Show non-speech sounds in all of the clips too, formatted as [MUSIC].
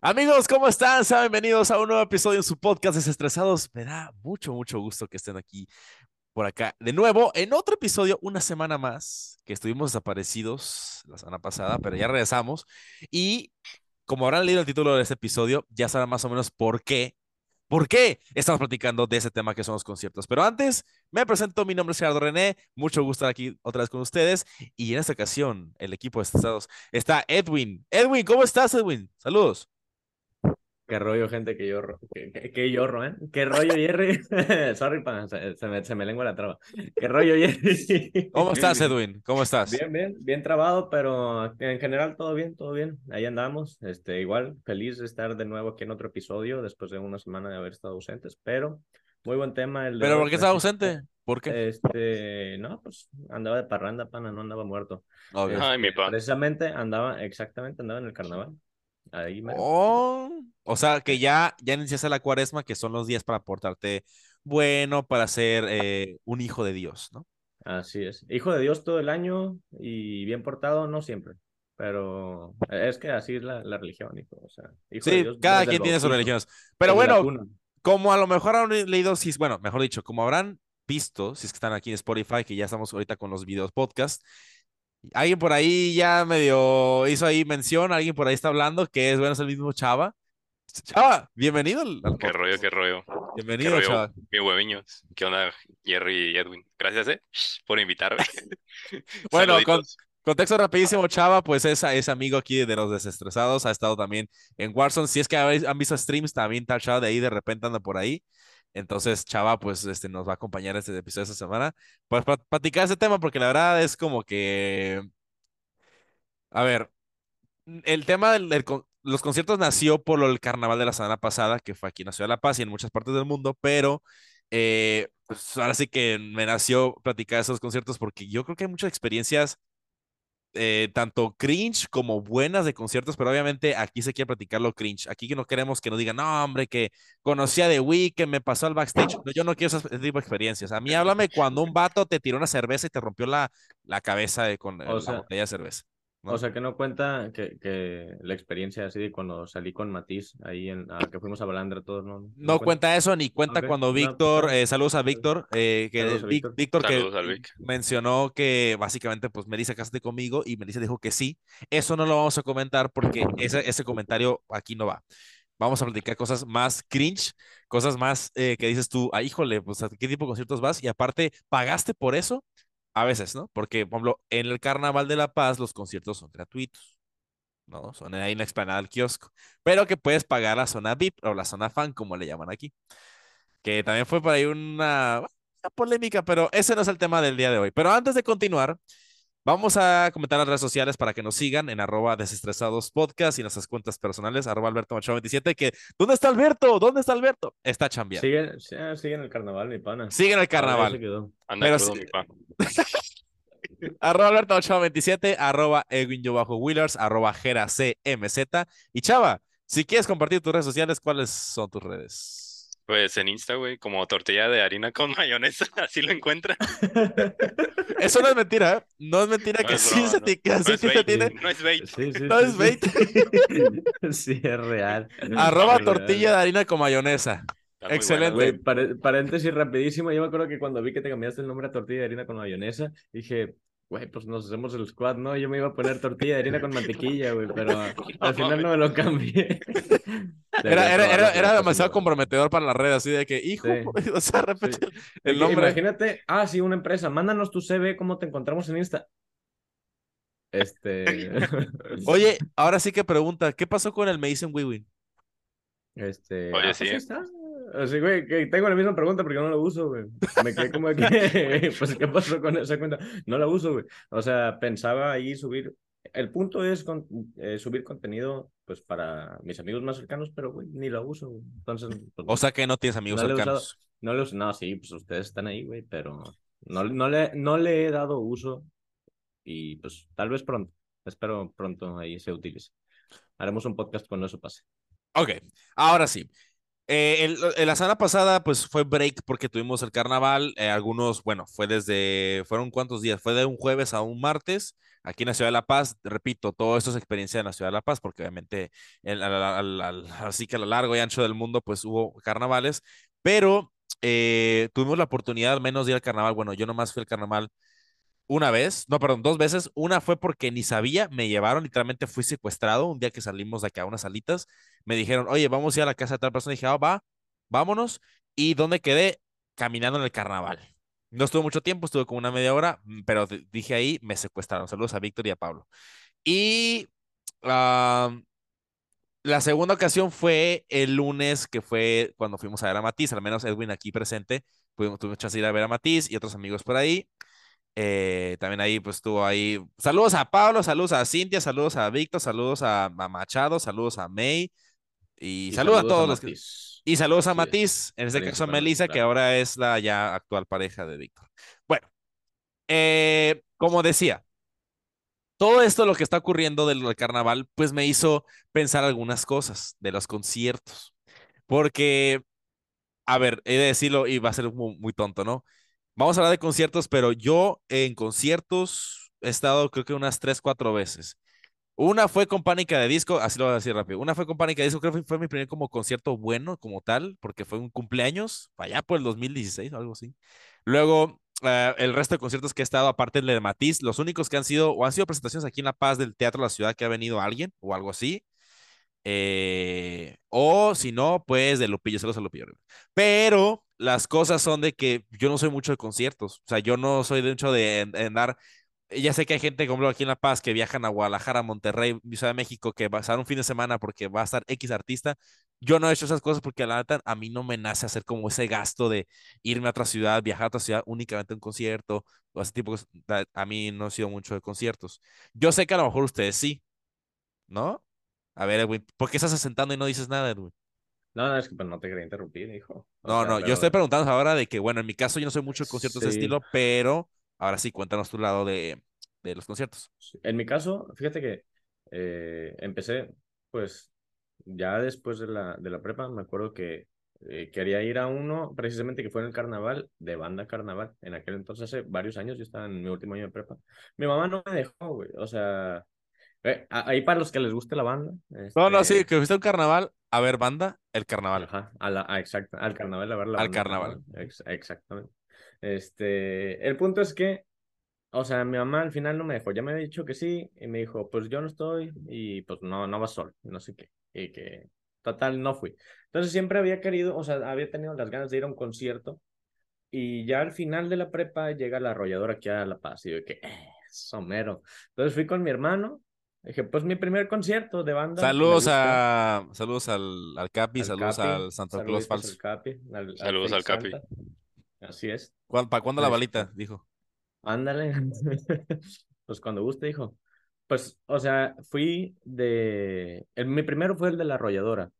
Amigos, ¿cómo están? Sean bienvenidos a un nuevo episodio en su podcast Desestresados. Me da mucho, mucho gusto que estén aquí por acá de nuevo en otro episodio, una semana más, que estuvimos desaparecidos la semana pasada, pero ya regresamos. Y como habrán leído el título de este episodio, ya sabrán más o menos por qué ¿Por qué estamos platicando de ese tema que son los conciertos? Pero antes, me presento, mi nombre es Gerardo René, mucho gusto estar aquí otra vez con ustedes y en esta ocasión el equipo de estados está Edwin. Edwin, ¿cómo estás, Edwin? Saludos. Qué rollo, gente, que yo, que, que, yo, ¿eh? Qué rollo, Jerry. [LAUGHS] Sorry, se, me, se me lengua la traba. Qué rollo, Jerry. ¿Cómo estás, Edwin? ¿Cómo estás? Bien, bien, bien trabado, pero en general todo bien, todo bien. Ahí andamos. Este, igual, feliz de estar de nuevo aquí en otro episodio después de una semana de haber estado ausentes, pero muy buen tema. El ¿Pero por qué estaba ausente? ¿Por qué? Este, no, pues andaba de parranda, pana, no andaba muerto. Ay, mi este, Precisamente andaba, exactamente, andaba en el carnaval. Ahí oh, o sea que ya, ya iniciaste la cuaresma, que son los días para portarte bueno, para ser eh, un hijo de Dios, ¿no? Así es. Hijo de Dios todo el año y bien portado, no siempre. Pero es que así es la, religión, hijo. O sea, sí, cada quien tiene sus religiones. Pero bueno, como a lo mejor han leído, si, bueno, mejor dicho, como habrán visto, si es que están aquí en Spotify, que ya estamos ahorita con los videos podcast, Alguien por ahí ya medio hizo ahí mención, alguien por ahí está hablando que es bueno, es el mismo Chava. Chava, bienvenido. qué rollo, qué rollo. Bienvenido, Chava. Mi hueviño. ¿Qué onda, Jerry y Edwin? Gracias, eh, por invitarme. [LAUGHS] bueno, con, contexto rapidísimo, Chava, pues es, es amigo aquí de los desestresados, ha estado también en Warzone. Si es que han visto streams, también está Chava de ahí, de repente anda por ahí. Entonces, Chava, pues, este, nos va a acompañar este episodio esta semana. Pues, para platicar ese tema, porque la verdad es como que. A ver, el tema de los conciertos nació por del carnaval de la semana pasada, que fue aquí en la Ciudad de La Paz y en muchas partes del mundo, pero eh, pues ahora sí que me nació platicar esos conciertos porque yo creo que hay muchas experiencias eh, tanto cringe como buenas de conciertos, pero obviamente aquí se quiere platicar lo cringe. Aquí que no queremos que nos digan, no, hombre, que conocía de Wii, que me pasó al backstage. yo no quiero ese tipo de experiencias. A mí háblame cuando un vato te tiró una cerveza y te rompió la, la cabeza con la botella de cerveza. O sea, que no cuenta que, que, la experiencia así de cuando salí con Matiz, ahí en que fuimos a Balandra todos, ¿no? No, cuenta? eso, ni cuenta cuando Víctor, eh, saludos a Víctor, eh, que Víctor, que mencionó que básicamente pues Melissa cásate conmigo y Melissa dijo que sí. Eso no lo vamos a comentar porque ese, ese comentario aquí no va. Vamos a platicar cosas más cringe, cosas más eh, que dices tú, ah, híjole, pues a qué tipo de conciertos vas y aparte, ¿pagaste por eso? A veces, ¿no? Porque, por ejemplo, en el Carnaval de la Paz los conciertos son gratuitos, ¿no? Son ahí en la explanada del kiosco, pero que puedes pagar la zona VIP o la zona fan, como le llaman aquí. Que también fue por ahí una, una polémica, pero ese no es el tema del día de hoy. Pero antes de continuar, Vamos a comentar las redes sociales para que nos sigan en arroba desestresados podcast y nuestras cuentas personales, arroba Alberto Machado 27, que ¿dónde está Alberto? ¿Dónde está Alberto? Está chambeando. Sigue, sigue en el carnaval, mi pana. Sigue en el carnaval. Anda Pero, mi pana. [LAUGHS] arroba Alberto Machado 27, arroba Edwin bajo Wheelers, arroba Gera CMZ. Y Chava, si quieres compartir tus redes sociales, ¿cuáles son tus redes? Pues en Insta, güey, como tortilla de harina con [LAUGHS] mayonesa, así lo encuentran. Eso no es mentira, ¿eh? No es mentira que sí se te, no es tiene. No es bait. Sí, sí, no es bait. [LAUGHS] Sí, es real. Arroba tortilla de harina con mayonesa. Excelente. paréntesis rapidísimo. Yo me acuerdo que cuando vi que te cambiaste el nombre a tortilla de harina con mayonesa, dije, güey, pues nos hacemos el squad, ¿no? Yo me iba a poner tortilla de harina con [LAUGHS] mantequilla, güey, pero al final no me lo cambié. [LAUGHS] Era, era, era, era demasiado comprometedor para la red, así de que, hijo, [LAUGHS] o sea, repite el nombre. Imagínate, ah, sí, una empresa, mándanos tu CV, ¿cómo te encontramos en Insta? Este. Oye, ahora sí que pregunta, ¿qué pasó con el Mason Wiwin? Este. Oye, ah, pues sí. está. Así, güey, que tengo la misma pregunta porque no la uso, güey. Me quedé como aquí, [LAUGHS] pues, ¿qué pasó con esa cuenta? No la uso, güey. O sea, pensaba ahí subir. El punto es con, eh, subir contenido, pues, para mis amigos más cercanos, pero, güey, ni la uso, güey. Entonces. Pues, o sea, que no tienes amigos cercanos. no le uso, no, sí, pues ustedes están ahí, güey, pero no, no, le, no le he dado uso y, pues, tal vez pronto. Espero pronto ahí se utilice. Haremos un podcast cuando eso pase. Ok, ahora sí. Eh, la semana pasada, pues fue break porque tuvimos el carnaval. Eh, algunos, bueno, fue desde, fueron cuántos días, fue de un jueves a un martes aquí en la ciudad de La Paz. Repito, todo esto es experiencia en la ciudad de La Paz, porque obviamente, así que a lo largo y ancho del mundo, pues hubo carnavales, pero eh, tuvimos la oportunidad al menos de ir al carnaval. Bueno, yo nomás fui al carnaval una vez, no, perdón, dos veces. Una fue porque ni sabía, me llevaron, literalmente fui secuestrado un día que salimos de acá a unas salitas. Me dijeron, oye, vamos a ir a la casa de tal persona. Dije, ah, va, vámonos. ¿Y dónde quedé? Caminando en el carnaval. No estuve mucho tiempo, estuve como una media hora, mm, pero dije ahí, me secuestraron. Saludos a Víctor y a Pablo. Y la segunda ocasión fue el lunes, que fue cuando fuimos a ver a Matiz, al menos Edwin aquí presente, tuvimos, tuvimos chance de ir a ver a Matiz y otros amigos por ahí. Eh, también ahí pues estuvo ahí. Saludos a Pablo, saludos a Cintia, saludos a Víctor, saludos a, Machado, saludos a May y, saludos, a todos los que... Y saludos a Matiz, en este caso a Melissa, que ahora es la ya actual pareja de Víctor. Bueno, eh, como decía, todo esto lo que está ocurriendo del, carnaval, pues me hizo pensar algunas cosas de los conciertos. Porque, a ver, he de decirlo y va a ser muy, tonto, ¿no? Vamos a hablar de conciertos, pero yo en conciertos he estado creo que unas tres, cuatro veces. Una fue con Pánica de Disco, así lo voy a decir rápido. Una fue con Pánica de Disco, creo que fue mi primer como concierto bueno como tal, porque fue un cumpleaños, allá por el 2016 o algo así. Luego eh, el resto de conciertos que he estado, aparte de Matiz, los únicos que han sido, o han sido presentaciones aquí en La Paz del Teatro de la Ciudad que ha venido alguien o algo así. Eh, o si no, pues de Lupillo, se a Lupillo. Pero las cosas son de que yo no soy mucho de conciertos. O sea, yo no soy de mucho de, andar ya sé que hay gente como aquí en La Paz que viajan a Guadalajara, Monterrey, Ciudad de México, que va a estar un fin de semana porque va a estar X artista. Yo no he hecho esas cosas porque la neta a mí no me nace hacer como ese gasto de irme a otra ciudad, viajar a otra ciudad únicamente a un concierto o ese tipo de A mí no he sido mucho de conciertos. Yo sé que a lo mejor ustedes sí, ¿no? A ver, Edwin, ¿por qué estás sentando y no dices nada, Edwin? No, no, es que pues, no te quería interrumpir, hijo. no, no, yo estoy preguntando ahora de que, bueno, en mi caso yo no soy mucho de conciertos de estilo, pero Ahora sí, cuéntanos tu lado de, de los conciertos. En mi caso, fíjate que eh, empecé, pues, ya después de la, de la prepa, me acuerdo que eh, quería ir a uno, precisamente que fue en el carnaval, de banda carnaval. En aquel entonces, hace varios años, yo estaba en mi último año de prepa. Mi mamá no me dejó, güey. O sea, eh, ahí para los que les guste la banda. No, no, sí, este que fuiste un carnaval a ver banda, el carnaval. Ajá, a la, exacto, al carnaval a ver la Al carnaval. exactamente. Este, el punto es que, o sea, mi mamá al final no me dejó, ya me había dicho que sí, y me dijo, pues yo no estoy, y pues no, no vas solo, no sé qué, y que total no fui. Entonces siempre había querido, o sea, había tenido las ganas de ir a un concierto, y ya al final de la prepa llega la arrolladora aquí a La Paz, y yo que, eh, somero. Entonces fui con mi hermano, Dije, pues mi primer concierto de banda. Saludos a saludos al, al Capi, saludos al Santa Claus Falso. saludos al Capi. Así es. ¿Para cuándo la este, balita? Dijo. Ándale. [LAUGHS] pues cuando guste, dijo. Pues, o sea, fui de. El, mi primero fue el de la arrolladora.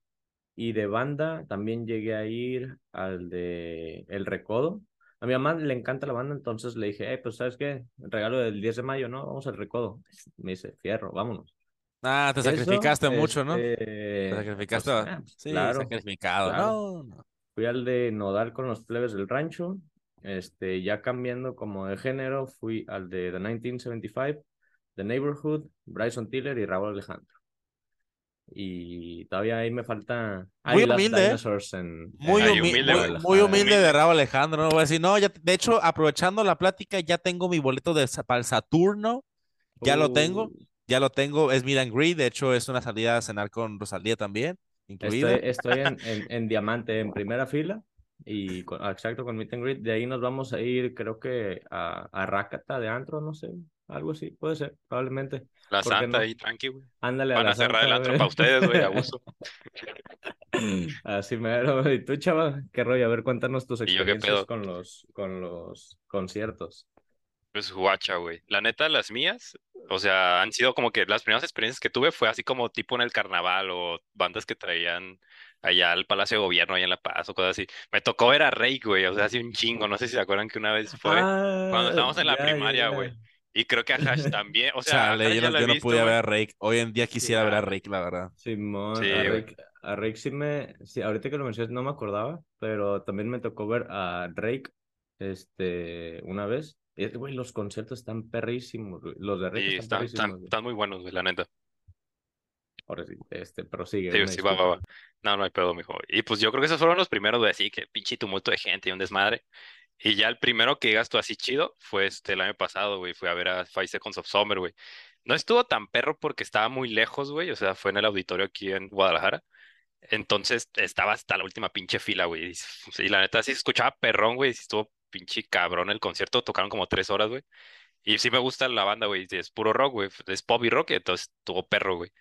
Y de banda también llegué a ir al de El Recodo. A mi mamá le encanta la banda, entonces le dije, pues, ¿sabes qué? regalo del 10 de mayo, ¿no? Vamos al Recodo. [LAUGHS] Me dice, fierro, vámonos. Ah, te sacrificaste mucho, ¿no? Te este, sacrificaste. Pues, ah, sí, claro, sacrificado. No, no. Fui al de Nodal con los plebes del rancho. Este, ya cambiando como de género, fui al de The 1975, The Neighborhood, Bryson Tiller y Raúl Alejandro. Y todavía ahí me falta. Muy humilde. ¿eh? muy, humilde, muy, humilde de Raúl Alejandro. No voy a decir, no, ya, de hecho, aprovechando la plática, ya tengo mi boleto de, para el Saturno. Ya lo tengo. Uh. Ya lo tengo. Es Miran Greed. De hecho, es una salida a cenar con Rosalía también. Estoy, en, en, diamante en primera fila y exacto con Meet and Greet. De ahí nos vamos a ir, creo que a, a Rakata de antro, no sé, algo así, puede ser, probablemente. La Santa ahí, tranqui, güey. Ándale Van a, cerrar el antro para ustedes, güey, abuso. [LAUGHS] Así mero. ¿Y tú, chava? ¿Qué rollo? A ver, cuéntanos tus experiencias con los, con los conciertos. Pues guacha, güey. La neta, las mías, o sea, han sido como que las primeras experiencias que tuve fue así como tipo en el carnaval o bandas que traían allá al Palacio de Gobierno, allá en La Paz o cosas así. Me tocó ver a Rey, güey, o sea, así un chingo. No sé si se acuerdan que una vez fue cuando ah, estábamos en la primaria, güey. Y creo que a Hash [LAUGHS] también. O sea, yo, no, pude ver a Rake. Hoy en día quisiera ver a Rake, la verdad. Simón, sí, a, Rake, a Rake sí me, sí, ahorita que lo mencionas no me acordaba, pero también me tocó ver a Drake, este, una vez. Y, güey, los conciertos están perrísimos, güey. Los de Rake Y están están, perrísimos, están, güey. están muy buenos, güey, la neta. Ahora sí, este, prosigue. Sí, una sí, va, va, va. No, no hay pedo, mijo. Y pues yo creo que esos fueron los primeros, güey, así que pinche tumulto de gente y un desmadre. Y ya el primero que digas tú así chido fue este el año pasado, güey. Fui a ver a Five Seconds of Summer, güey. No estuvo tan perro porque estaba muy lejos, güey. O sea, fue en el auditorio aquí en Guadalajara. Entonces estaba hasta la última pinche fila, güey. Y, la neta sí escuchaba perrón, güey. Sí estuvo pinche cabrón el concierto. Tocaron como tres horas, güey. Y sí me gusta la banda, güey. Es puro rock, güey. Es pop y rock. Entonces estuvo perro, güey.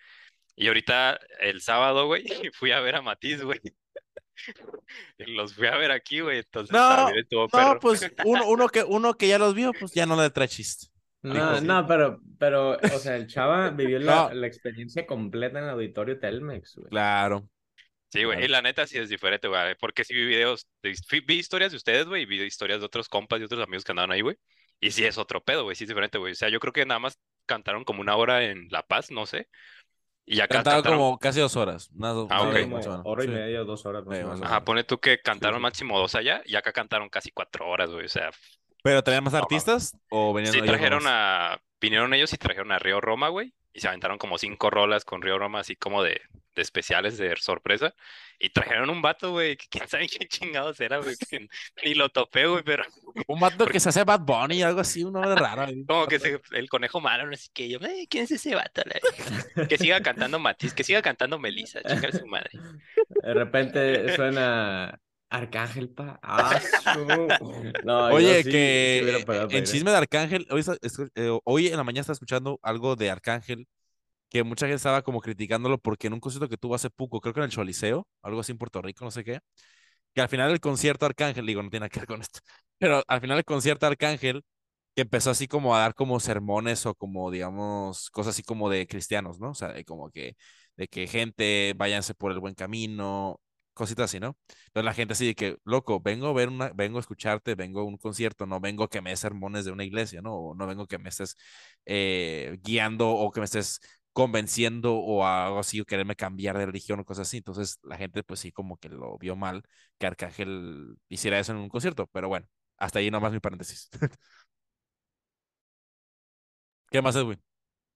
Y ahorita el sábado, güey, [LAUGHS] fui a ver a Matiz, güey. [LAUGHS] Los fui a ver aquí, güey. Entonces No, también estuvo No, perro. pues [LAUGHS] uno, uno, que, uno que ya los vio, pues ya no le trae chiste. No, Dijo, no, pero, pero, o sea, el chava [LAUGHS] vivió la, No. la experiencia completa en el auditorio Telmex, güey. Claro. Sí, güey. Claro. Y la neta sí es diferente, güey. Porque sí vi videos, vi historias de ustedes, güey. y Vi historias de otros compas y otros amigos que andaban ahí, güey. Y sí es otro pedo, güey. Sí es diferente, güey. O sea, yo creo que nada más cantaron como una hora en La Paz, no sé. Y Cantaron cantaron. como casi dos horas. Una, do- Ah, una ok. hora Como y Sí. media, dos horas más Sí, más. Ajá, pone tú que cantaron sí. máximo dos allá y acá cantaron casi cuatro horas, güey. O sea, ¿Pero traían más No, artistas o venían Sí, trajeron a. Vinieron ellos y trajeron a Río Roma, güey. Y se aventaron como cinco rolas con Río Roma, así como de, de especiales de sorpresa. Y trajeron un vato, güey, que quién sabe [LAUGHS] qué chingados era, güey. ni lo topé, güey, pero Un vato que se hace Bad Bunny, algo así, un nombre raro. [LAUGHS] como que se- el conejo malo, no sé qué. Yo, "Eh, ¿quién es ese vato? la- Que siga cantando Matiz, que siga cantando Melissa, chingar su madre. De repente suena Arcángel, pa. Ah, [LAUGHS] No, Oye, sí- que sí en chisme de Arcángel, hoy, eh, hoy en la mañana estaba escuchando algo de Arcángel, que mucha gente estaba como criticándolo porque en un concierto que tuvo hace poco, creo que en el Choliseo, algo así en Puerto Rico, no sé qué, que al final del concierto Arcángel, digo, no tiene que ver con esto, [LAUGHS] pero al final del concierto Arcángel, que empezó así como a dar como sermones o como, digamos, cosas así como de cristianos, ¿no? O sea, de como que, de que gente, váyanse por el buen camino, cositas así, ¿no? Entonces la gente así de que, loco, vengo a ver una, vengo a escucharte, vengo a un concierto, no vengo que me des sermones de una iglesia, ¿no? O no vengo que me estés eh, guiando o que me estés convenciendo o algo así, o quererme cambiar de religión o cosas así. Entonces la gente pues sí como que lo vio mal que Arcángel hiciera eso en un concierto, pero bueno, hasta ahí nomás mi paréntesis. [LAUGHS] ¿Qué más, Edwin?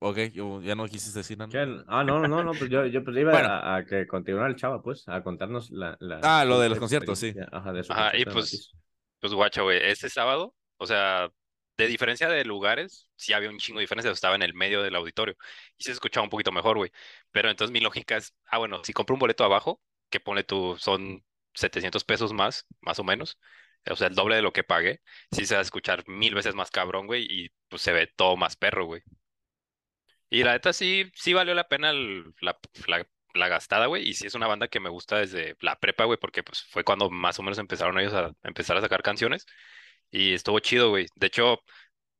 Ok, yo, ya no quisiste decir nada. ¿Qué? Ah, no, no, no, pues yo, yo pues iba Bueno. a, a que continuara el chava, pues, a contarnos la, la Ah, lo de los conciertos, sí. Ajá, de su Ajá, y pues, pues guacha, güey, este sábado, o sea, de diferencia de lugares, sí había un chingo de diferencia, estaba en el medio del auditorio y se escuchaba un poquito mejor, güey. Pero entonces mi lógica es, ah, bueno, si compro un boleto abajo, que pone tú, son 700 pesos más, más o menos, o sea, el doble de lo que pagué, sí se va a escuchar mil veces más cabrón, güey, y pues se ve todo más perro, güey. Y la neta sí, sí valió la pena la, la, gastada, güey. Y sí es una banda que me gusta desde la prepa, güey, porque pues fue cuando más o menos empezaron ellos a empezar a sacar canciones. Y estuvo chido, güey. De hecho,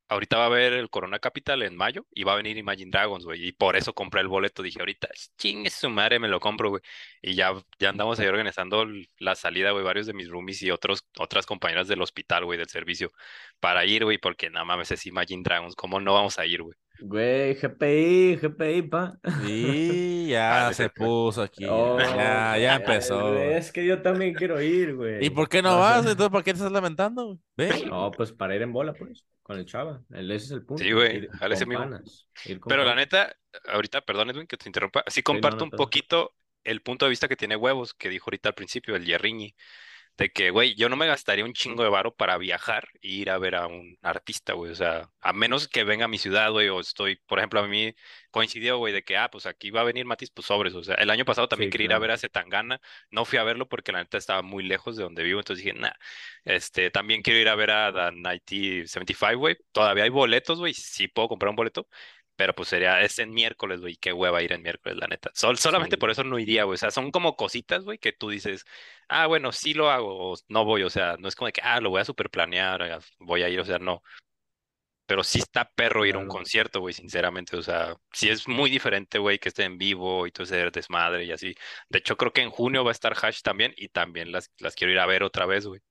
ahorita va a haber el Corona Capital en mayo y va a venir Imagine Dragons, güey. Y por eso compré el boleto. Dije, ahorita, chingue su madre, me lo compro, güey. Y ya, ya andamos ahí organizando la salida, güey. Varios de mis roomies y otros, otras compañeras del hospital, güey, del servicio, para ir, güey, porque nada mames es Imagine Dragons. ¿Cómo no vamos a ir, güey? Güey, GPI, GPI, pa. [LAUGHS] Y Ah, ya se puso aquí. Oh, ya, ya empezó. güey, Es que yo también quiero ir, güey. ¿Y por qué no vas? Entonces, ¿por qué te estás lamentando? Ve. No, pues para ir en bola, pues, con el chava. El- Ese es el punto. Sí, güey, ir con panas, ir con Pero la neta, ahorita, perdón, Edwin, que te interrumpa, sí comparto no, un poquito el punto de vista que tiene Huevos, que dijo ahorita al principio, el Yerriñi, de que, güey, yo no me gastaría un chingo de varo para viajar e ir a ver a un artista, güey, o sea, a menos que venga a mi ciudad, güey, o estoy, por ejemplo, a mí coincidió, güey, de que, ah, pues aquí va a venir Matiz, pues sobres, o sea, el año pasado también Sí, quería ir a ver a Zetangana, no fui a verlo porque la neta estaba muy lejos de donde vivo, entonces dije, nah, este, también quiero ir a ver a The 1975, güey, todavía hay boletos, güey, sí puedo comprar un boleto, pero pues sería, es en miércoles, güey, qué hueva ir en miércoles, la neta. Sol, solamente Sí. por eso no iría, güey. O sea, son como cositas, güey, que tú dices, ah, bueno, sí lo hago, o no voy, o sea, no es como de que, ah, lo voy a super planear, voy a ir, o sea, no. Pero sí está perro ir a un Claro. concierto, güey, sinceramente. O sea, sí es muy diferente, güey, que esté en vivo y todo ese desmadre y así. De hecho, creo que en junio va a estar Hash también y también las, las quiero ir a ver otra vez, güey.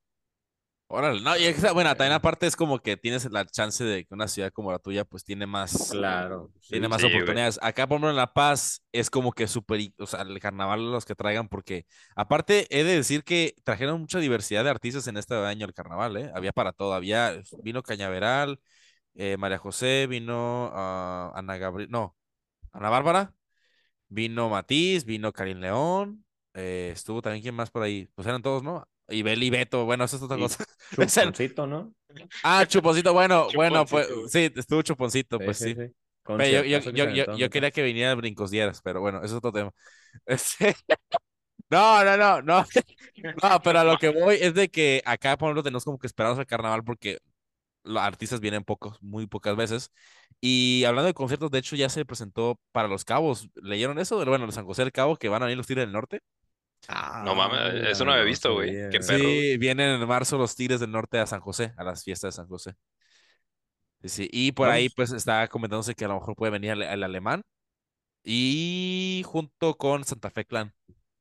Órale, no, y esa- bueno, también aparte es como que tienes la chance de que una ciudad como la tuya pues tiene más, Claro. tiene sí. más Sí, güey. oportunidades. Acá, por ejemplo, en La Paz es como que súper, o sea, el carnaval los que traigan, porque aparte he de decir que trajeron mucha diversidad de artistas en este año el carnaval, ¿eh? Había para todo, había, vino Cañaveral, eh, María José, vino ah, Ana Gabriel, no, Ana Bárbara, vino Matiz, vino Karim León, eh, estuvo también, ¿quién más por ahí? Pues eran todos, ¿no? Y Beli Beto, bueno, eso es otra Y cosa. [LAUGHS] El- Chuponcito, ¿no? Ah, Chuponcito, bueno, bueno, pues sí, estuvo Chuponcito, pues sí. Pero yo, yo, yo, yo, quería que viniera el Brincos Dieras, pero bueno, eso es otro tema. [LAUGHS] Este, No, no, no, no. [LAUGHS] No, pero a lo que voy es de que acá, por ejemplo, tenemos como que esperarnos al carnaval porque los artistas vienen pocos, muy pocas veces. Y hablando de conciertos, de hecho, ya se presentó para Los Cabos. ¿Leyeron eso? Bueno, los San José del Cabo, que van a venir los Tigres del Norte. No mames, eso no había visto, güey. Qué perro. Sí, vienen en marzo los Tigres del Norte a San José, a las fiestas de San José. Sí, sí, Y por ahí, pues, está comentándose que a lo mejor puede venir el, el alemán. Y junto con Santa Fe Clan,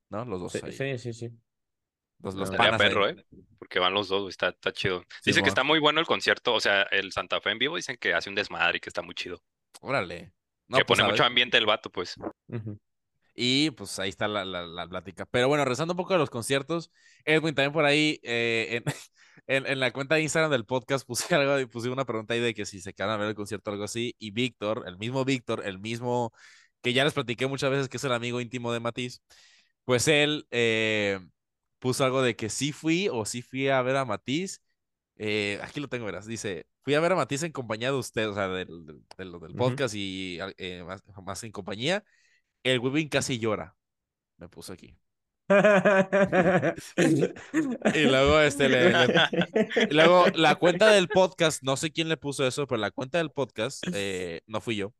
¿no? Los dos Sí, ahí. sí, sí, sí. Los, los panas ahí. perro, ¿eh? Porque van los dos, güey, está, está chido. Sí, Dicen que mo. está muy bueno el concierto, o sea, el Santa Fe en vivo dicen que hace un desmadre y que está muy chido. Órale. No, que pues, pone a mucho ver. ambiente el vato, pues. Ujú. Y pues ahí está la, la, la plática. Pero bueno, rezando un poco de los conciertos, Edwin también por ahí eh, en, [LAUGHS] en, en la cuenta de Instagram del podcast puse [LAUGHS] algo y puse una pregunta ahí de que si se quedan a ver el concierto o algo así. Y Víctor, el mismo Víctor, el mismo que ya les platiqué muchas veces que es el amigo íntimo de Matiz, pues él eh, puso algo de que sí fui o sí fui a ver a Matiz. Eh, aquí lo tengo, verás. Dice, fui a ver a Matiz en compañía de usted, o sea, del, del, del- podcast y eh, más, más en compañía. El Webin casi llora. Me puso aquí. [LAUGHS] [LAUGHS] Y luego, este, le- le- y luego la cuenta del podcast, no sé quién le puso eso, pero la cuenta del podcast, eh, no fui yo,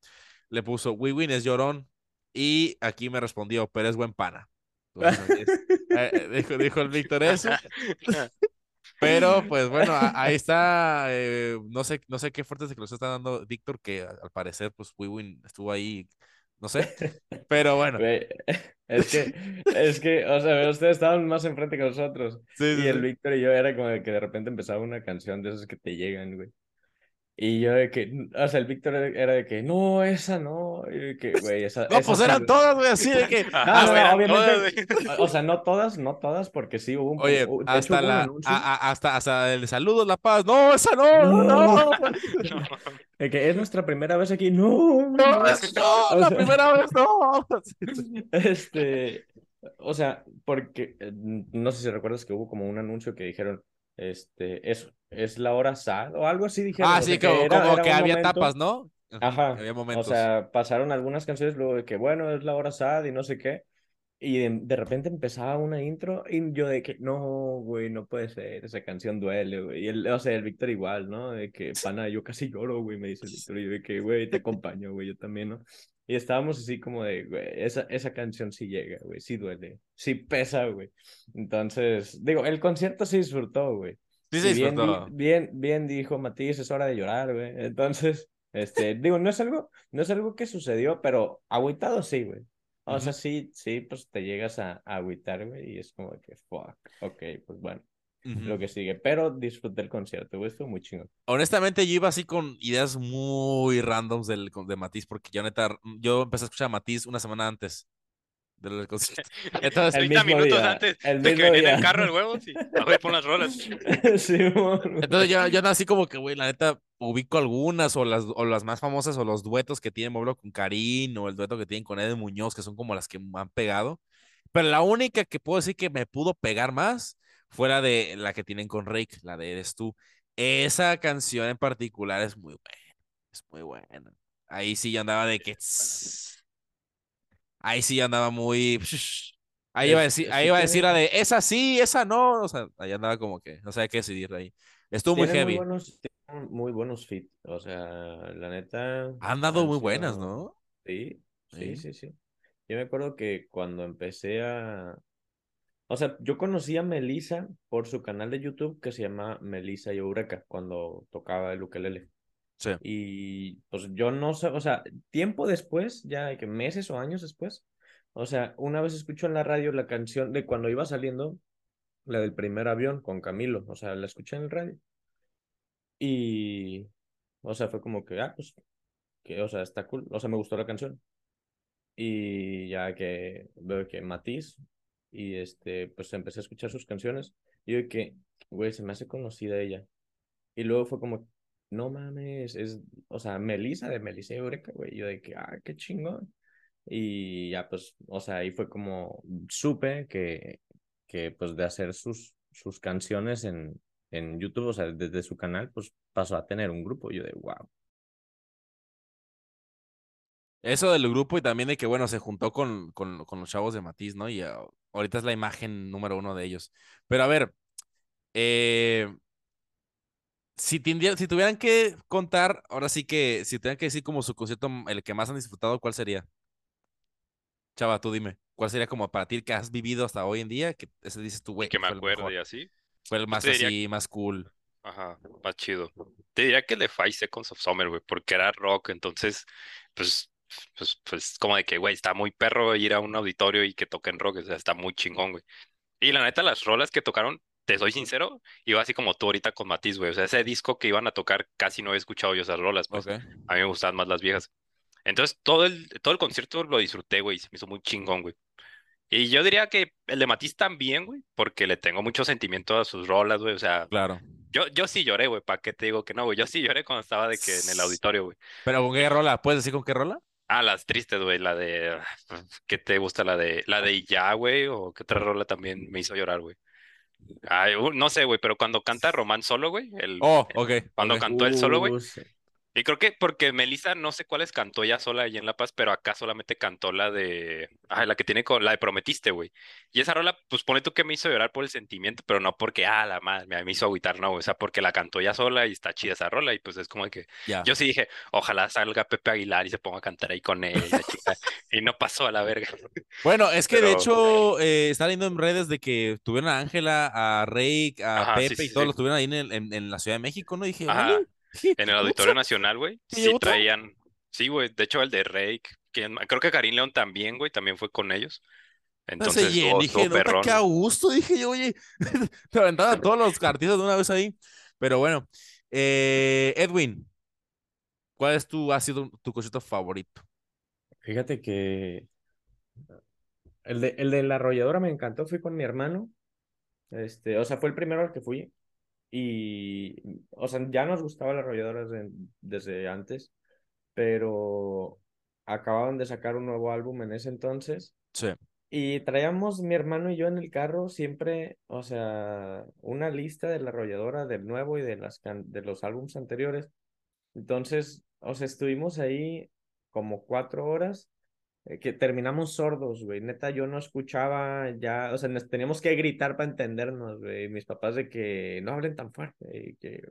le puso, Wiwin es llorón. Y aquí me respondió, pero es buen pana. Entonces, eh, eh, dijo, dijo el Víctor eso. [LAUGHS] Pero pues bueno, ahí está. eh, no sé, no sé qué fuertes declaraciones está dando Víctor, que al parecer, pues Wiwin estuvo ahí, no sé. Pero bueno. Es que, es que, o sea, ustedes estaban más enfrente que nosotros. Sí, sí, Y el sí. Víctor y yo era como de que de repente empezaba una canción de esas que te llegan, güey. Y yo de que, o sea, el Víctor era era de que, no, esa no. Y de que, güey, esa. No, esa pues eran todas, güey, así de que. [LAUGHS] No, no, obviamente. todas. O sea, no todas, no todas, porque sí hubo un Oye, de hasta la, a- a- hasta, hasta el saludo La Paz. No, esa no, no, no, [LAUGHS] de que es nuestra primera vez aquí. No, [LAUGHS] no, no. no, O la sea- primera vez no. Este, o sea, porque eh, no sé si recuerdas que hubo como un anuncio que dijeron, este, es, es la hora sad o algo así dijeron. Ah, o sí, como, era- como era que había momento- etapas, ¿no? Ajá, Había o momentos. sea, pasaron algunas canciones luego de que, bueno, es la hora sad y no sé qué. Y de, de repente empezaba una intro y yo de que, no, güey, no puede ser, esa canción duele, güey. Y el, o sea, el Víctor igual, ¿no? De que, pana, yo casi lloro, güey, me dice el Víctor. Y de que, güey, te acompaño, güey, yo también, ¿no? Y estábamos así como de, güey, esa, esa canción sí llega, güey, sí duele, sí pesa, güey. Entonces, digo, el concierto sí disfrutó, güey. sí, sí, bien, disfrutó. bien, bien dijo Matías, es hora de llorar, güey. Entonces, este, digo, no es algo, no es algo que sucedió, pero agüitado sí, güey. O sea, sí, sí, pues te llegas a, a agüitar, güey, y es como que, fuck, ok, pues bueno, Ujú. lo que sigue. Pero disfruté el concierto, güey, estuvo muy chingón. Honestamente, yo iba así con ideas muy randoms del, de Matiz, porque yo neta, yo empecé a escuchar a Matiz una semana antes del concierto. [LAUGHS] [LAUGHS] Entonces, El 30 mismo minutos día, antes el de que venía en el carro el huevo, sí. [LAUGHS] A ver, pon las rolas. Sí, entonces yo, yo nací como que, güey, la neta, ubico algunas o las, o las más famosas o los duetos que tiene Moblo con Karim o el dueto que tienen con Ed Muñoz, que son como las que me han pegado. Pero la única que puedo decir que me pudo pegar más fue la de la que tienen con Rake, la de Eres tú. Esa canción en particular es muy buena, es muy buena. Ahí sí yo andaba de que... Ahí sí yo andaba muy... Ahí iba a decir, ahí iba a decir la de esa sí, esa no. O sea, ahí andaba como que no sabía qué decidir ahí. Estuvo muy heavy. Muy buenos, muy buenos fit, o sea, la neta. Han dado muy buenas, ¿no? Sí. sí, sí, sí. Yo me acuerdo que cuando empecé a... O sea, yo conocí a Melissa por su canal de YouTube que se llama Melissa y Eureka, cuando tocaba el ukelele. Sí. Y pues yo no sé, o sea, tiempo después, ya que meses o años después, o sea, una vez escucho en la radio la canción de cuando iba saliendo, la del primer avión con Camilo, o sea, la escuché en el radio. Y, o sea, fue como que, ah, pues, que, o sea, está cool, o sea, me gustó la canción. Y ya que veo que Matiz, y este, pues empecé a escuchar sus canciones, y yo que, güey, se me hace conocida ella. Y luego fue como, no mames, es, o sea, Melissa de Melissa Eureka, güey, yo de que, ah, qué chingón. Y ya, pues, o sea, ahí fue como, supe que, que pues de hacer sus, sus canciones en, en YouTube, o sea, desde su canal, pues pasó a tener un grupo. Yo de, wow. Eso del grupo y también de que, bueno, se juntó con, con, con los chavos de Matiz, ¿no? Y ah, ahorita es la imagen número uno de ellos. Pero a ver, eh, si, si tuvieran que contar, ahora sí que, si tuvieran que decir como su concierto, el que más han disfrutado, ¿cuál sería? Chava, tú dime, ¿cuál sería como para ti que has vivido hasta hoy en día? Que ese dices tú, güey. Que me acuerdo y así. Fue el más así, más cool. Ajá, más chido. Te diría que el de Five Seconds of Summer, güey, porque era rock, entonces, pues, pues, pues, como de que, güey, está muy perro ir a un auditorio y que toquen rock, o sea, está muy chingón, güey. Y la neta, las rolas que tocaron, te soy sincero, iba así como tú ahorita con Matiz, güey. O sea, ese disco que iban a tocar casi no he escuchado yo esas rolas, pues. A mí me gustaban más las viejas. Entonces, todo el, todo el concierto lo disfruté, güey. Se me hizo muy chingón, güey. Y yo diría que el de Matiz también, güey, porque le tengo mucho sentimiento a sus rolas, güey. O sea, claro. Yo, yo sí lloré, güey. ¿Para qué te digo que no, güey? Yo sí lloré cuando estaba de que en el auditorio, güey. ¿Pero con qué rola? ¿Puedes decir con qué rola? Ah, las tristes, güey. La de. ¿Qué te gusta? La de. La de Ya, güey. O qué otra rola también me hizo llorar, güey. Ay, no sé, güey, pero cuando canta Román solo, güey. El, oh, ok. Cuando cantó él solo, güey. Uh, y creo que porque Melissa, no sé cuáles cantó ella sola allí en La Paz, pero acá solamente cantó la de. Ay, la que tiene con. La de Prometiste, güey. Y esa rola, pues pone tú que me hizo llorar por el sentimiento, pero no porque, ah, la madre, me hizo agüitar, no, o sea, porque la cantó ella sola y está chida esa rola. Y pues es como que. Yo sí dije, ojalá salga Pepe Aguilar y se ponga a cantar ahí con él. [LAUGHS] y no pasó a la verga. Bueno, es que de hecho, eh, está leyendo en redes de que tuvieron a Ángela, a Rey, a Pepe y todos los tuvieron ahí en, en, la Ciudad de México, ¿no? dije, [LAUGHS] en el Auditorio Nacional, güey, sí traían. Sí, güey, de hecho el de Rake, creo que Karim León también, güey, también fue con ellos. Entonces, dije, no, qué a gusto, dije yo, oye, [LAUGHS] te aventaba todos los artistas de una vez ahí. Pero bueno, eh, Edwin, ¿cuál es tu, ha sido tu concierto favorito? Fíjate que el de, el de la arrolladora me encantó, fui con mi hermano. Este, o sea, fue el primero al que fui. Y, o sea, ya nos gustaba las arrolladoras desde antes, pero acababan de sacar un nuevo álbum en ese entonces. Sí. Y traíamos mi hermano y yo en el carro siempre, o sea, una lista de la arrolladora del nuevo y de, las de los álbumes anteriores. Entonces, o sea, estuvimos ahí como cuatro horas que terminamos sordos, güey. Neta, yo no escuchaba ya, o sea, teníamos que gritar para entendernos, güey. Mis papás de que no hablen tan fuerte y que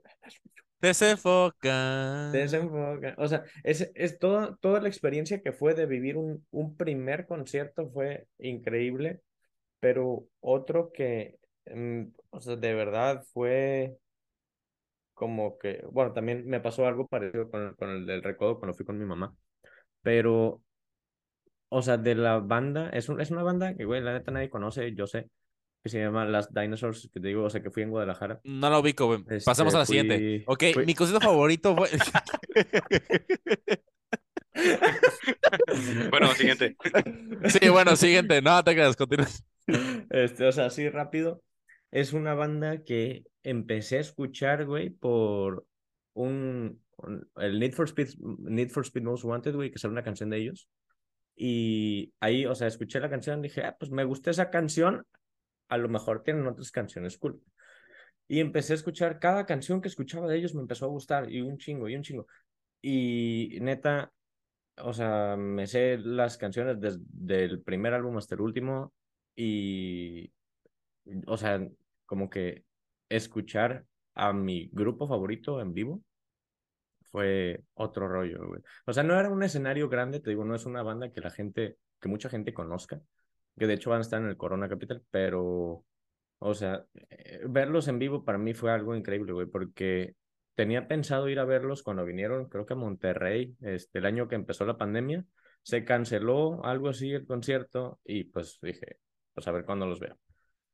Desenfoca. Desenfoca. O sea, es, es toda, toda la experiencia que fue de vivir un, un primer concierto fue increíble, pero otro que, mm, o sea, de verdad fue como que, bueno, también me pasó algo parecido con, con el del recodo cuando fui con mi mamá, pero o sea, de la banda, es, un, es una banda que, güey, la neta nadie conoce, yo sé, que se llama Las Dinosaurs, que te digo, o sea, que fui en Guadalajara. No lo ubico, güey. Este, Pasamos a la siguiente. Ok, mi cosito favorito fue... [LAUGHS] bueno, siguiente. Sí, bueno, siguiente. No, te quedas, continúa. Este, o sea, así rápido. Es una banda que empecé a escuchar, güey, por un, el Need for Speed, Need for Speed Most Wanted, güey, que es una canción de ellos. Y ahí, o sea, escuché la canción, dije, ah, pues me gusta esa canción, a lo mejor tienen otras canciones cool. Y empecé a escuchar cada canción que escuchaba de ellos, me empezó a gustar, y un chingo, y un chingo. Y neta, o sea, me sé las canciones desde el primer álbum hasta el último, y, o sea, como que escuchar a mi grupo favorito en vivo fue otro rollo, güey. O sea, no era un escenario grande, te digo, no es una banda que la gente, que mucha gente conozca, que de hecho van a estar en el Corona Capital, pero, o sea, eh, verlos en vivo para mí fue algo increíble, güey, porque tenía pensado ir a verlos cuando vinieron, creo que a Monterrey, este, el año que empezó la pandemia, se canceló algo así el concierto y pues dije, pues a ver cuándo los veo.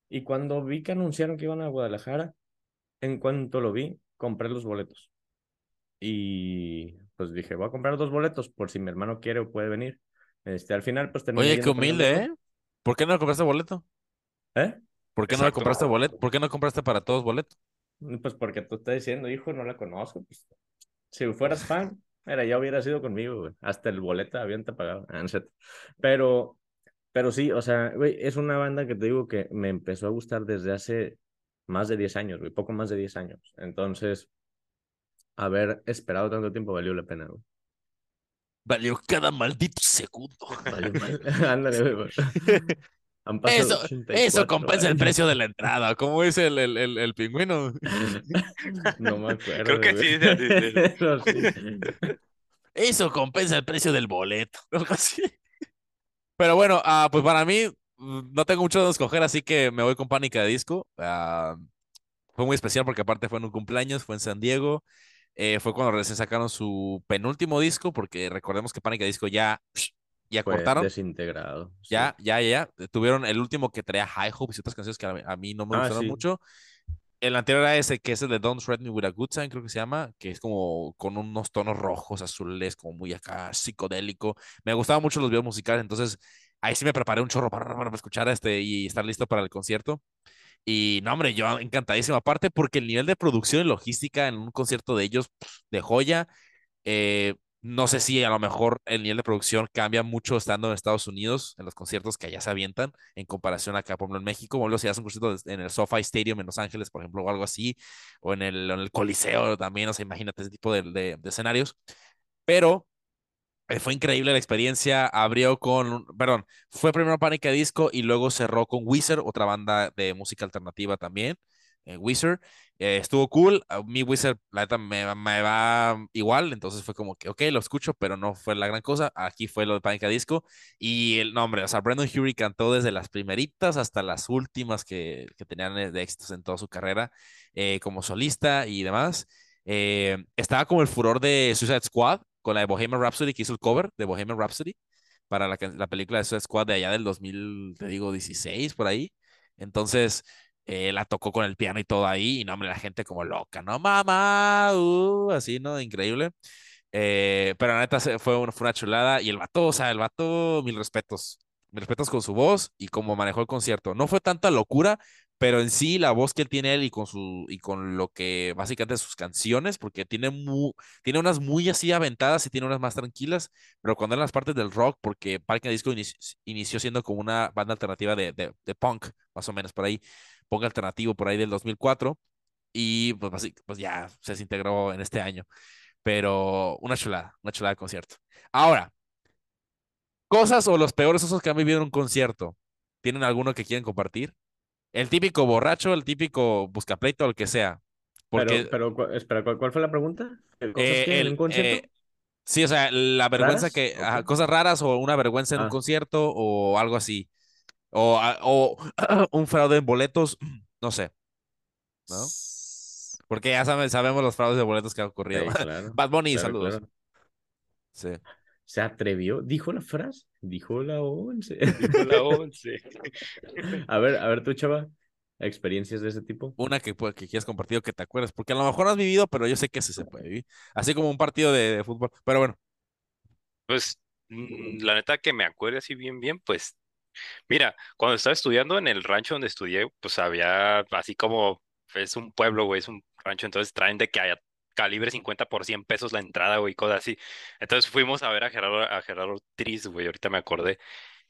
Y cuando vi que anunciaron que iban a Guadalajara, en cuanto lo vi, compré los boletos. Y pues dije, voy a comprar dos boletos por si mi hermano quiere o puede venir. Este, al final, pues terminé. Oye, qué humilde. ¿eh? ¿Por qué no compraste boleto? ¿Eh? ¿Por qué no le Exacto. compraste boleto? ¿Por qué no compraste para todos boleto? Pues porque tú estás diciendo, hijo, no la conozco. Pues, si fueras fan, mira, ya hubiera sido conmigo, güey. Hasta el boleto habían te pagado. Ah, no. Pero, pero sí, o sea, güey, es una banda que te digo que me empezó a gustar desde hace más de 10 años, güey, poco más de 10 años. Entonces, haber esperado tanto tiempo valió la pena, güey. Valió cada maldito segundo. Valió [LAUGHS] mal. [LAUGHS] Ándale, güey. [LAUGHS] Han Eso, 84 eso compensa el precio de la entrada. ¿Cómo dice el, el, el, el pingüino? No me acuerdo. Creo que sí. Eso compensa el precio del boleto. Pero bueno, ah, pues para mí mm, no tengo mucho de escoger, así que me voy con Pánica de Disco. Ah, fue muy especial porque aparte fue en un cumpleaños, fue en San Diego. Eh, fue cuando recién sacaron su penúltimo disco, porque recordemos que Pánica Disco ya, ya Fue cortaron. desintegrado. sí. Ya, ya, ya. Tuvieron el último que traía High Hopes y otras canciones que a mí, no me Ah, gustaron sí. mucho. El anterior era ese, que es el de Don't Threaten Me With a Good Sign, creo que se llama, que es como con unos tonos rojos, azules, como muy acá psicodélico. Me gustaban mucho los videos musicales, entonces ahí sí me preparé un chorro para, para escuchar este y estar listo para el concierto. Y no, hombre, yo encantadísimo. Aparte, porque el nivel de producción y logística en un concierto de ellos, pff, de joya, eh, no sé si a lo mejor el nivel de producción cambia mucho estando en Estados Unidos, en los conciertos que allá se avientan, en comparación acá, por ejemplo, en México, por ejemplo, si haces un concierto des- en el SoFi Stadium en Los Ángeles, por ejemplo, o algo así, o en el, en el Coliseo también, o sea, imagínate ese tipo de, de- de escenarios. Pero fue increíble la experiencia, abrió con, perdón, fue primero Panic! at Disco y luego cerró con Weezer, otra banda de música alternativa también, eh, Weezer. Eh, estuvo cool. A mí Wizard, la neta, me, va igual. Entonces fue como que, ok, lo escucho, pero no fue la gran cosa. Aquí fue lo de Panic! at Disco. Y el nombre, o sea, Brandon Hury cantó desde las primeritas hasta las últimas que, que tenían eh, de éxitos en toda su carrera eh, como solista y demás. Eh, estaba como el furor de Suicide Squad con la de Bohemian Rhapsody, que hizo el cover de Bohemian Rhapsody para la, la película de Suicide Squad de allá del 2000, te digo, 16 por ahí. Entonces, eh, la tocó con el piano y todo ahí, y no, hombre, la gente como loca, ¿no? Mamá, uh, así, ¿no? Increíble. Eh, pero la neta fue una, fue una chulada, y el vato, o sea, el vato, mil respetos. Mil respetos con su voz y cómo manejó el concierto. No fue tanta locura, pero en sí la voz que él tiene él y con su y con lo que básicamente sus canciones, porque tiene mu- tiene unas muy así aventadas y tiene unas más tranquilas, pero cuando eran las partes del rock, porque Parque Disco inició, inició siendo como una banda alternativa de, de, de punk, más o menos por ahí, punk alternativo por ahí del 2004, y pues, así, pues ya se desintegró en este año, pero una chulada, una chulada de concierto. Ahora, cosas o los peores usos que han vivido en un concierto, ¿tienen alguno que quieren compartir? El típico borracho, el típico buscapleito, el que sea. Porque Pero, pero, espera, ¿cuál, cuál fue la pregunta? ¿Qué ¿Cosas eh, que en el, un concierto? eh, sí, o sea, la vergüenza ¿Raras? que, ajá, cosas raras o una vergüenza en un Ah. concierto o algo así. O, o [CLEARS THROAT] un fraude en boletos, [CLEARS THROAT] no sé, ¿no? Porque ya saben, sabemos los fraudes de boletos que han ocurrido. Sí, [LAUGHS] claro, Bad Bunny, claro, saludos. claro. Sí. ¿Se atrevió? ¿Dijo la frase? Dijo la once. Dijo la [LAUGHS] once. A ver, a ver tú, chava, experiencias de ese tipo. Una que, pues, que quieras compartir o que te acuerdes, porque a lo mejor no has vivido, pero yo sé que sí se puede vivir. Así como un partido de, de fútbol. Pero bueno, Pues, mm, la neta que me acuerdo así bien, bien, pues, mira, cuando estaba estudiando en el rancho donde estudié, pues había así como, es un pueblo, güey, es un rancho, entonces traen de que haya calibre 50 por 100 pesos la entrada, güey, cosas así. Entonces fuimos a ver a Gerardo, a Gerardo Ortiz, güey, ahorita me acordé.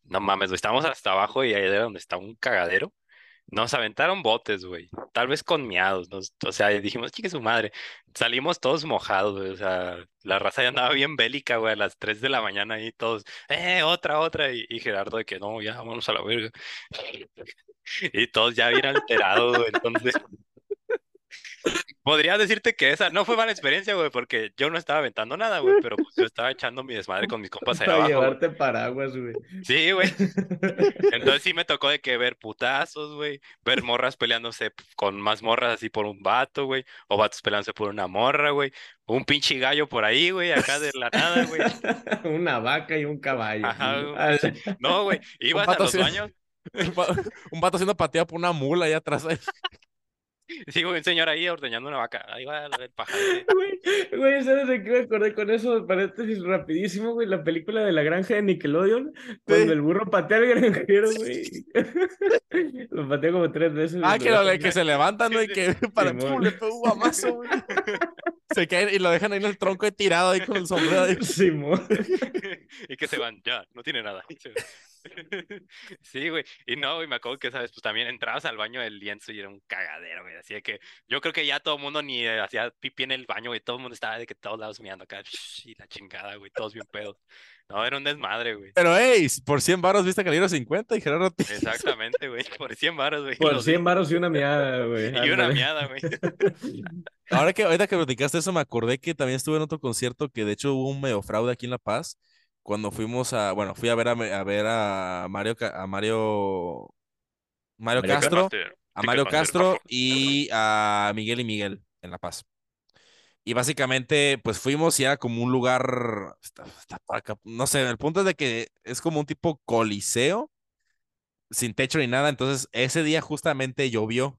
No mames, güey, estábamos hasta abajo y ahí era donde está un cagadero. Nos aventaron botes, güey. Tal vez con miados. o sea, dijimos, chique su madre. Salimos todos mojados, güey. O sea, la raza ya andaba bien bélica, güey, a las 3 de la mañana ahí todos, eh, otra, otra. Y, y Gerardo de que no, ya, vámonos a la verga. [LAUGHS] Y todos ya bien alterados, güey. Entonces, [LAUGHS] podría decirte que esa no fue mala experiencia, güey, porque yo no estaba aventando nada, güey, pero pues yo estaba echando mi desmadre con mis compas allá Para abajo, llevarte paraguas, güey. Sí, güey. [LAUGHS] Entonces sí me tocó de que ver putazos, güey, ver morras peleándose con más morras así por un vato, güey, o vatos peleándose por una morra, güey, un pinche gallo por ahí, güey, acá de la nada, güey. [LAUGHS] Una vaca y un caballo. Ajá, güey. No, güey, [LAUGHS] ibas a los baños, un vato siendo pateado por una mula allá atrás. Sí, güey, un señor ahí ordeñando una vaca. Ahí va el pájaro. Güey, güey, ¿sabes de qué me acordé con eso? Paréntesis rapidísimo, güey. La película de la granja de Nickelodeon, cuando el burro patea al granjero, güey. [LAUGHS] Lo patea como tres veces. Ah, que, lo, que se levantan, güey, que [LAUGHS] para pum, le pega un guamazo, güey. [LAUGHS] Se cae y lo dejan ahí en el tronco tirado ahí con el sombrero. Ahí. Y que se van, ya, no tiene nada. [LAUGHS] Sí, güey. Y no, güey, me acuerdo que, ¿sabes? Pues también entrabas al baño del lienzo y era un cagadero, güey. Así que yo creo que ya todo el mundo ni hacía pipí en el baño, güey. Todo el mundo estaba de que todos lados mirando acá. [LAUGHS] Y la chingada, güey. Todos bien pedos. No, era un desmadre, güey. Pero, hey, por 100 baros viste Calibre 50 y Gerardo Exactamente, güey. [LAUGHS] Por 100 baros, güey. Por 100 baros y una miada, güey. Y una miada, güey. Ahora que ahorita que platicaste eso, me acordé que también estuve en otro concierto que de hecho hubo un medio fraude aquí en La Paz cuando fuimos a, bueno, fui a ver a, a ver a Mario, a Mario, Mario, Castro, a Mario Castro y a Miguel y Miguel en La Paz. Y básicamente, pues fuimos y era como un lugar, no sé, el punto es de que es como un tipo coliseo, sin techo ni nada. Entonces, ese día justamente llovió.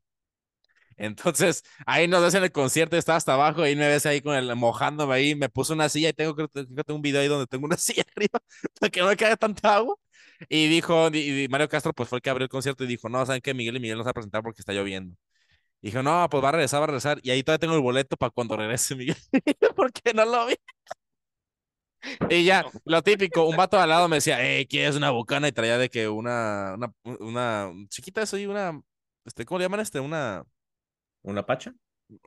Entonces, ahí nos ves en el concierto, estaba hasta abajo, y me ves ahí con el mojándome ahí, me puse una silla y tengo, tengo un video ahí donde tengo una [LAUGHS] silla arriba para que no me caiga tanta agua. Y dijo, y Mario Castro pues fue el que abrió el concierto y dijo, no, ¿saben que Miguel y Miguel nos va a presentar porque está lloviendo. Y dijo, no, pues va a regresar, va a regresar. Y ahí todavía tengo el boleto para cuando regrese [LAUGHS] Miguel, porque no lo vi. Y ya, lo típico, un vato al lado me decía, eh, ¿quieres una bucana? Y traía de que una, una, una chiquita, eso y una, este, ¿cómo le llaman este? Una... ¿Una pacha?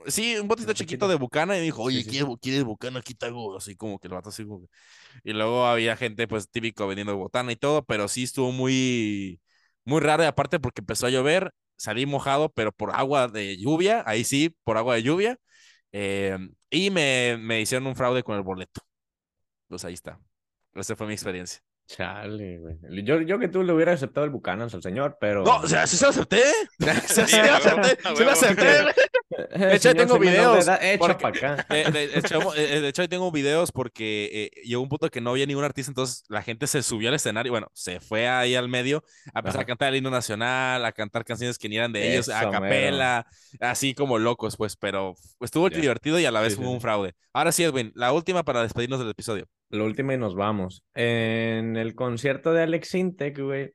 Sí, un botito chiquito de bucana y dijo, oye, ¿quieres, bucana? Aquí te hago así como que el vato así como Y luego había gente, pues, típico vendiendo botana y todo, pero sí estuvo muy, muy raro y aparte porque empezó a llover, salí mojado, pero por agua de lluvia, ahí sí, por agua de lluvia, eh, y me, me hicieron un fraude con el boleto. Pues ahí está. Esa fue mi experiencia. Chale, güey. Yo, yo que tú le hubiera aceptado el Buchanan al señor, pero. No, o sea, sí se lo acepté. [LAUGHS] Sí, lo acepté. Sí lo acepté. De hecho, ahí tengo videos. [LAUGHS] De, hecho, ahí tengo videos porque eh, llegó un punto que no había ningún artista, entonces la gente se subió al escenario, bueno, se fue ahí al medio a empezar a cantar el himno nacional, a cantar canciones que ni eran de ellos, a capela, así como locos, pues, pero estuvo divertido y a la vez fue un fraude. Ahora sí, Edwin, la última para despedirnos del episodio. La última y nos vamos. En el concierto de Alex Intec, güey.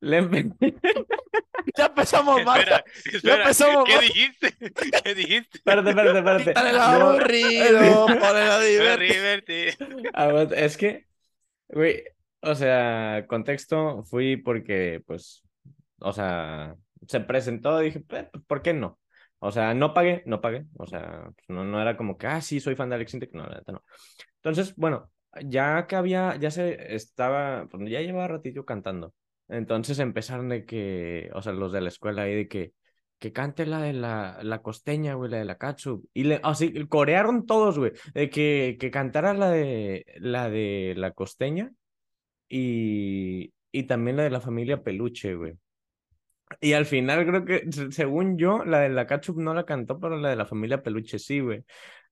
[LAUGHS] ya empezamos mal. ya empezamos ¿Qué dijiste? [LAUGHS] ¿Qué dijiste? Espérate, espérate, espérate. Quítale el aburrido, [LAUGHS] divertido. Es que, güey, o sea, contexto, fui porque, pues, o sea, se presentó y dije, ¿por qué no? O sea, no pagué, no pagué. O sea, no, no era como que, ah, sí, soy fan de Alex Intec. No, la no. Entonces, bueno, ya que había, ya se estaba, pues ya llevaba ratito cantando. Entonces empezaron de que, o sea, los de la escuela ahí de que, que cante la de la, la costeña, güey, la de la Katsu. Y le, así, corearon todos, güey, de que, que cantara la de la de la costeña y, y también la de la familia Peluche, güey. Y al final creo que, según yo, la de la Ketchup no la cantó, pero la de la familia Peluche sí, güey.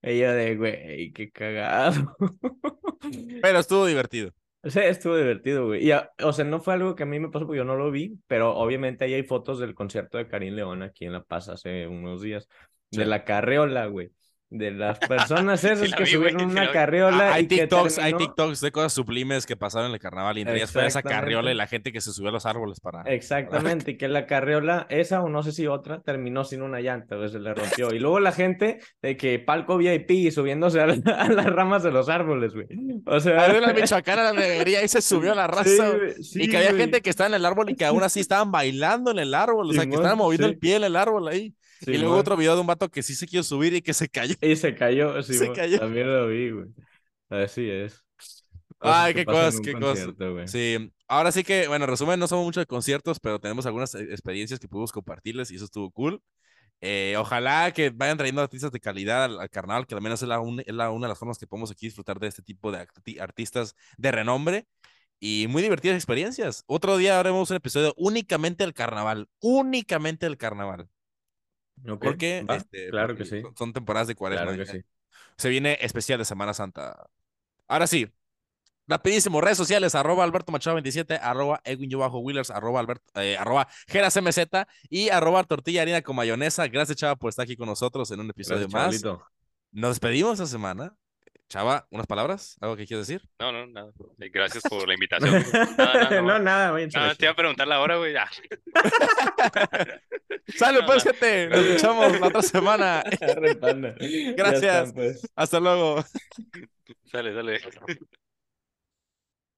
Ella de, güey, qué cagado. [LAUGHS] Pero estuvo divertido. Sí, estuvo divertido, güey. Y, o sea, no fue algo que a mí me pasó porque yo no lo vi, pero obviamente ahí hay fotos del concierto de Karim León aquí en La Paz hace unos días. De la carreola, güey de las [LAUGHS] personas esas que subieron una carriola. Ah, hay, TikToks, hay TikToks de cosas sublimes que pasaron en el carnaval y entre ellas fue esa carriola y la gente que se subió a los árboles para. Exactamente, y que la carriola, esa o no sé si otra, terminó sin una llanta, o se le rompió. Y luego la gente de que palco VIP subiéndose [LAUGHS] a, las ramas de los árboles, güey. O sea. Había una michoacana la nevería y se subió a la [LAUGHS] raza. y que había gente que estaba en el árbol y que aún así estaban bailando en el árbol, o sea, que estaban moviendo el pie en el árbol ahí y luego otro video de un vato que sí se quiso subir y que se cayó. Y se cayó, sí, [LAUGHS] se cayó. También lo vi, güey. Así es. Ay, qué cosas, qué cosas. Sí, ahora sí que, bueno, resumen, no somos mucho de conciertos, pero tenemos algunas eh, experiencias que pudimos compartirles y eso estuvo cool. Eh, ojalá que vayan trayendo artistas de calidad al, carnaval, que al menos es, la es la, una de las formas que podemos aquí disfrutar de este tipo de artistas de renombre y muy divertidas experiencias. Otro día haremos un episodio únicamente del carnaval, únicamente del carnaval. Porque, este, claro que sí. Son, temporadas de cuaresma. Claro que sí. Se viene especial de Semana Santa. Ahora sí, Rapidísimo, redes sociales, arroba Alberto Machado 27, arroba Edwin Bajo Wheelers, arroba Alberto, eh, arroba Geras MZ y arroba Tortilla Harina con Mayonesa. Gracias, Chava, por estar aquí con nosotros en un episodio más. Nos despedimos esta semana. Chava, ¿unas palabras? ¿Algo que quieras decir? No, no, nada. Eh, gracias por la invitación. [LAUGHS] no, nada, güey. te iba a preguntar la hora, güey. [LAUGHS] Sale, pues, gente. Nos escuchamos la otra semana. [LAUGHS] Gracias. Pues. Hasta luego. Sale, sale.